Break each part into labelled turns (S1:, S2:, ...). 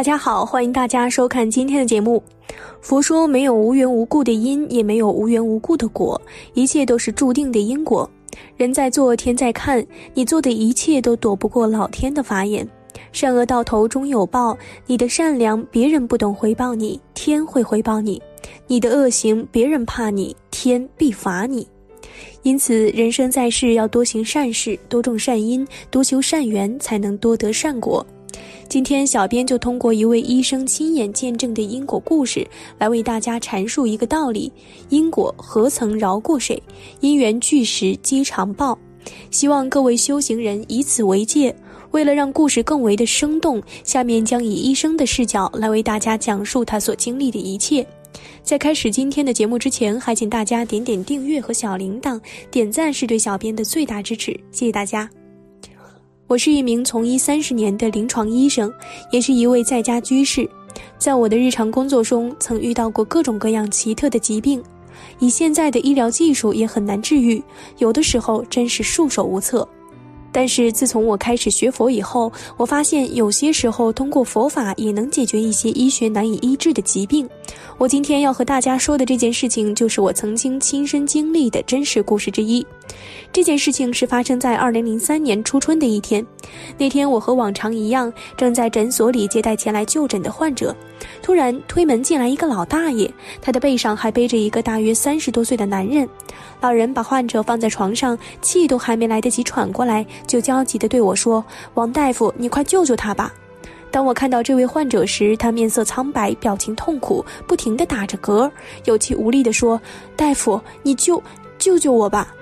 S1: 大家好，欢迎大家收看今天的节目。佛说没有无缘无故的因，也没有无缘无故的果，一切都是注定的因果。人在做，天在看，你做的一切都躲不过老天的法眼。善恶到头终有报，你的善良别人不懂回报你，天会回报你；你的恶行别人怕你，天必罚你。因此，人生在世要多行善事，多种善因，多修善缘，才能多得善果。今天，小编就通过一位医生亲眼见证的因果故事，来为大家阐述一个道理：因果何曾饶过谁？因缘聚时皆常报。希望各位修行人以此为戒。为了让故事更为的生动，下面将以医生的视角来为大家讲述他所经历的一切。在开始今天的节目之前，还请大家点点订阅和小铃铛，点赞是对小编的最大支持，谢谢大家。我是一名从医三十年的临床医生，也是一位在家居士。在我的日常工作中，曾遇到过各种各样奇特的疾病，以现在的医疗技术也很难治愈，有的时候真是束手无策。但是自从我开始学佛以后，我发现有些时候通过佛法也能解决一些医学难以医治的疾病。我今天要和大家说的这件事情，就是我曾经亲身经历的真实故事之一。这件事情是发生在二零零三年初春的一天。那天我和往常一样，正在诊所里接待前来就诊的患者，突然推门进来一个老大爷，他的背上还背着一个大约三十多岁的男人。老人把患者放在床上，气都还没来得及喘过来，就焦急地对我说：“王大夫，你快救救他吧！”当我看到这位患者时，他面色苍白，表情痛苦，不停地打着嗝，有气无力地说：“大夫，你救救救我吧！”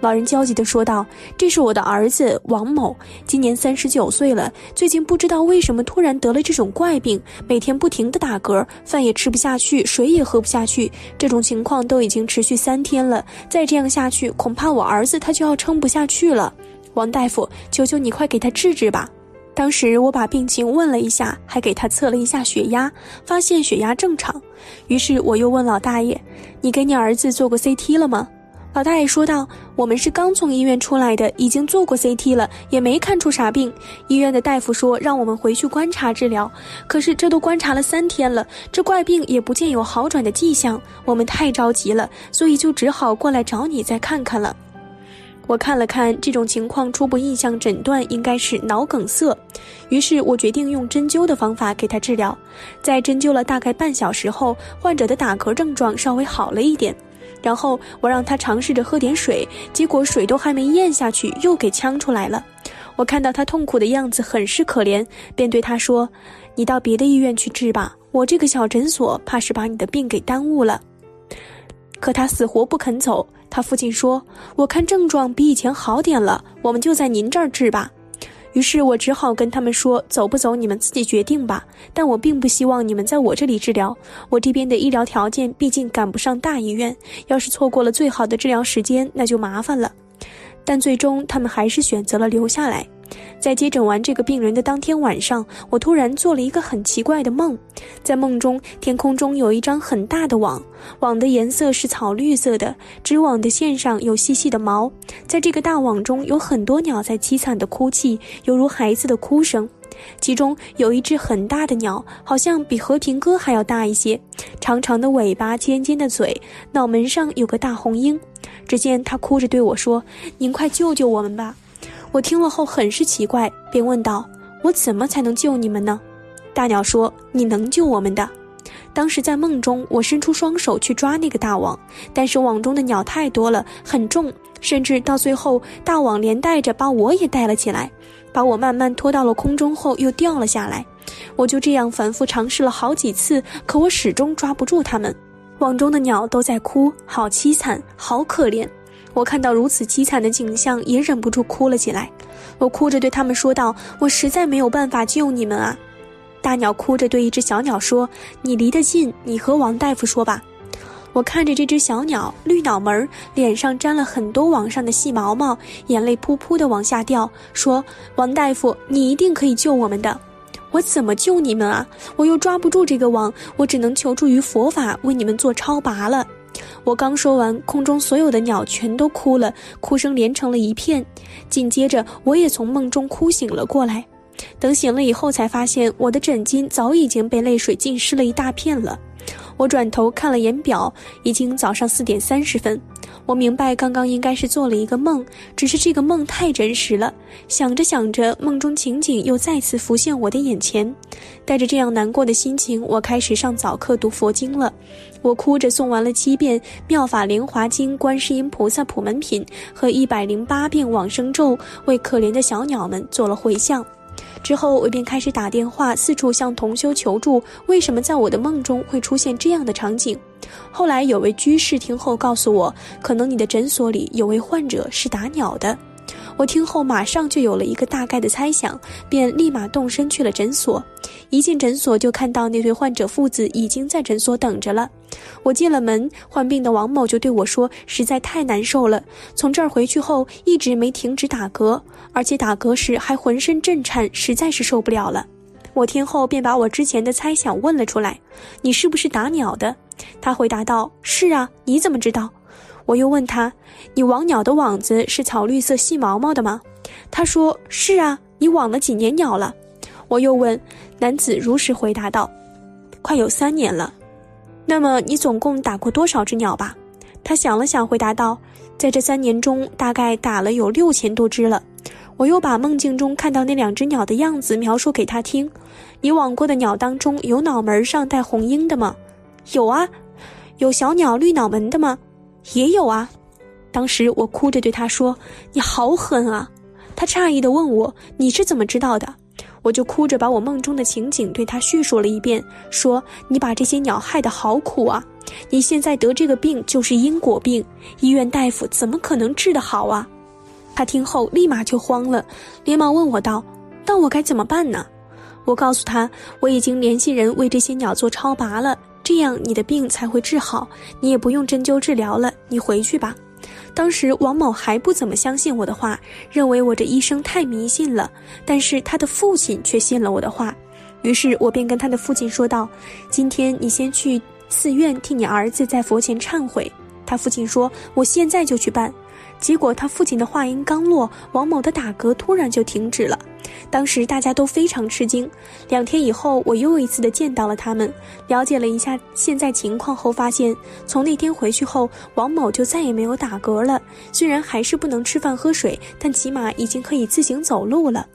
S1: 老人焦急地说道：“这是我的儿子王某，今年三十九岁了。最近不知道为什么突然得了这种怪病，每天不停地打嗝，饭也吃不下去，水也喝不下去。这种情况都已经持续三天了。再这样下去，恐怕我儿子他就要撑不下去了。王大夫，求求你快给他治治吧！”当时我把病情问了一下，还给他测了一下血压，发现血压正常。于是我又问老大爷：“你给你儿子做过 CT 了吗？”老大爷说道：“我们是刚从医院出来的，已经做过 CT 了，也没看出啥病。医院的大夫说让我们回去观察治疗，可是这都观察了三天了，这怪病也不见有好转的迹象。我们太着急了，所以就只好过来找你再看看了。”我看了看这种情况，初步印象诊断应该是脑梗塞，于是我决定用针灸的方法给他治疗。在针灸了大概半小时后，患者的打嗝症状稍微好了一点。然后我让他尝试着喝点水，结果水都还没咽下去，又给呛出来了。我看到他痛苦的样子，很是可怜，便对他说：“你到别的医院去治吧，我这个小诊所怕是把你的病给耽误了。”可他死活不肯走。他父亲说：“我看症状比以前好点了，我们就在您这儿治吧。”于是我只好跟他们说：“走不走，你们自己决定吧。但我并不希望你们在我这里治疗，我这边的医疗条件毕竟赶不上大医院，要是错过了最好的治疗时间，那就麻烦了。”但最终他们还是选择了留下来。在接诊完这个病人的当天晚上，我突然做了一个很奇怪的梦。在梦中，天空中有一张很大的网，网的颜色是草绿色的，织网的线上有细细的毛。在这个大网中，有很多鸟在凄惨的哭泣，犹如孩子的哭声。其中有一只很大的鸟，好像比和平鸽还要大一些，长长的尾巴，尖尖的嘴，脑门上有个大红鹰。只见它哭着对我说：“您快救救我们吧！”我听了后很是奇怪，便问道：“我怎么才能救你们呢？”大鸟说：“你能救我们的。”当时在梦中，我伸出双手去抓那个大网，但是网中的鸟太多了，很重，甚至到最后，大网连带着把我也带了起来，把我慢慢拖到了空中后又掉了下来。我就这样反复尝试了好几次，可我始终抓不住它们。网中的鸟都在哭，好凄惨，好可怜。我看到如此凄惨的景象，也忍不住哭了起来。我哭着对他们说道：“我实在没有办法救你们啊！”大鸟哭着对一只小鸟说：“你离得近，你和王大夫说吧。”我看着这只小鸟，绿脑门，脸上沾了很多网上的细毛毛，眼泪扑扑的往下掉，说：“王大夫，你一定可以救我们的。”我怎么救你们啊？我又抓不住这个网，我只能求助于佛法，为你们做超拔了。我刚说完，空中所有的鸟全都哭了，哭声连成了一片。紧接着，我也从梦中哭醒了过来。等醒了以后，才发现我的枕巾早已经被泪水浸湿了一大片了。我转头看了眼表，已经早上四点三十分。我明白，刚刚应该是做了一个梦，只是这个梦太真实了。想着想着，梦中情景又再次浮现我的眼前。带着这样难过的心情，我开始上早课读佛经了。我哭着诵完了七遍《妙法莲华经》观世音菩萨普门品和一百零八遍往生咒，为可怜的小鸟们做了回向。之后，我便开始打电话四处向同修求助，为什么在我的梦中会出现这样的场景？后来有位居士听后告诉我，可能你的诊所里有位患者是打鸟的。我听后马上就有了一个大概的猜想，便立马动身去了诊所。一进诊所就看到那对患者父子已经在诊所等着了。我进了门，患病的王某就对我说：“实在太难受了，从这儿回去后一直没停止打嗝，而且打嗝时还浑身震颤，实在是受不了了。”我听后便把我之前的猜想问了出来：“你是不是打鸟的？”他回答道：“是啊，你怎么知道？”我又问他：“你网鸟的网子是草绿色细毛毛的吗？”他说：“是啊，你网了几年鸟了？”我又问，男子如实回答道：“快有三年了。”那么你总共打过多少只鸟吧？他想了想，回答道：“在这三年中，大概打了有六千多只了。”我又把梦境中看到那两只鸟的样子描述给他听。你网过的鸟当中有脑门上带红缨的吗？有啊，有小鸟绿脑门的吗？也有啊。当时我哭着对他说：“你好狠啊！”他诧异地问我：“你是怎么知道的？”我就哭着把我梦中的情景对他叙述了一遍，说：“你把这些鸟害得好苦啊！你现在得这个病就是因果病，医院大夫怎么可能治得好啊？”他听后立马就慌了，连忙问我道：“那我该怎么办呢？”我告诉他：“我已经联系人为这些鸟做超拔了。”这样你的病才会治好，你也不用针灸治疗了。你回去吧。当时王某还不怎么相信我的话，认为我这医生太迷信了。但是他的父亲却信了我的话，于是我便跟他的父亲说道：“今天你先去寺院替你儿子在佛前忏悔。”他父亲说：“我现在就去办。”结果他父亲的话音刚落，王某的打嗝突然就停止了。当时大家都非常吃惊。两天以后，我又一次的见到了他们，了解了一下现在情况后，发现从那天回去后，王某就再也没有打嗝了。虽然还是不能吃饭喝水，但起码已经可以自行走路了。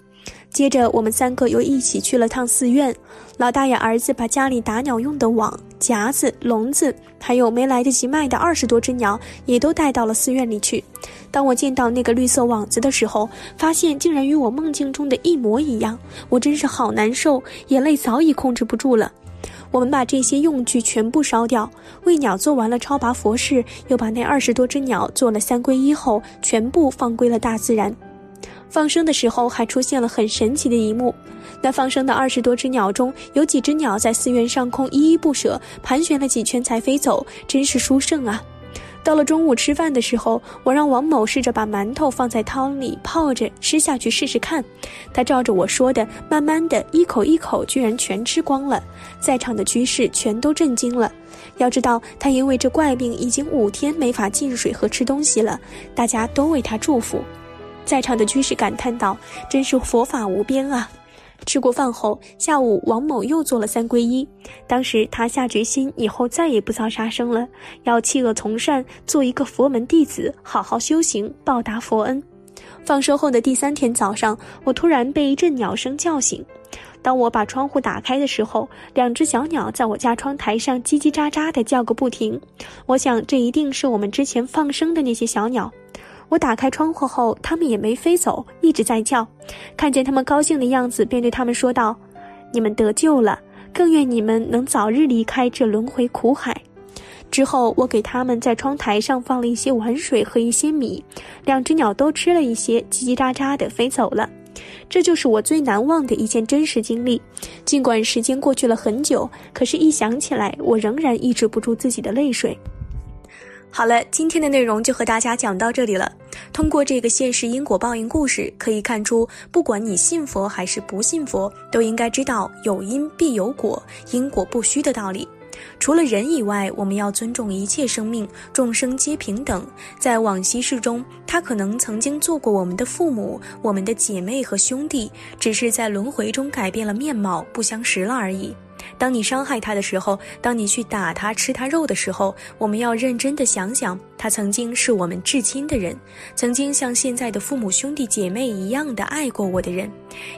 S1: 接着，我们三个又一起去了趟寺院。老大爷儿子把家里打鸟用的网、夹子、笼子，还有没来得及卖的二十多只鸟，也都带到了寺院里去。当我见到那个绿色网子的时候，发现竟然与我梦境中的一模一样，我真是好难受，眼泪早已控制不住了。我们把这些用具全部烧掉，为鸟做完了超拔佛事，又把那二十多只鸟做了三皈依后，全部放归了大自然。放生的时候还出现了很神奇的一幕，那放生的二十多只鸟中有几只鸟在寺院上空依依不舍，盘旋了几圈才飞走，真是殊胜啊！到了中午吃饭的时候，我让王某试着把馒头放在汤里泡着吃下去试试看，他照着我说的，慢慢的一口一口，居然全吃光了，在场的居士全都震惊了。要知道他因为这怪病已经五天没法进水和吃东西了，大家都为他祝福。在场的居士感叹道：“真是佛法无边啊！”吃过饭后，下午王某又做了三皈依。当时他下决心，以后再也不造杀生了，要弃恶从善，做一个佛门弟子，好好修行，报答佛恩。放生后的第三天早上，我突然被一阵鸟声叫醒。当我把窗户打开的时候，两只小鸟在我家窗台上叽叽喳喳地叫个不停。我想，这一定是我们之前放生的那些小鸟。我打开窗户后，它们也没飞走，一直在叫。看见它们高兴的样子，便对它们说道：“你们得救了，更愿你们能早日离开这轮回苦海。”之后，我给它们在窗台上放了一些碗水和一些米，两只鸟都吃了一些，叽叽喳喳地飞走了。这就是我最难忘的一件真实经历。尽管时间过去了很久，可是，一想起来，我仍然抑制不住自己的泪水。好了，今天的内容就和大家讲到这里了。通过这个现实因果报应故事，可以看出，不管你信佛还是不信佛，都应该知道有因必有果，因果不虚的道理。除了人以外，我们要尊重一切生命，众生皆平等。在往昔世中，他可能曾经做过我们的父母、我们的姐妹和兄弟，只是在轮回中改变了面貌，不相识了而已。当你伤害他的时候，当你去打他、吃他肉的时候，我们要认真的想想，他曾经是我们至亲的人，曾经像现在的父母、兄弟姐妹一样的爱过我的人，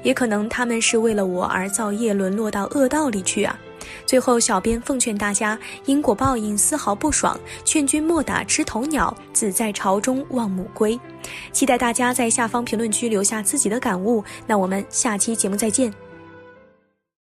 S1: 也可能他们是为了我而造业，沦落到恶道里去啊。最后，小编奉劝大家，因果报应丝毫不爽，劝君莫打枝头鸟，子在巢中望母归。期待大家在下方评论区留下自己的感悟。那我们下期节目再见。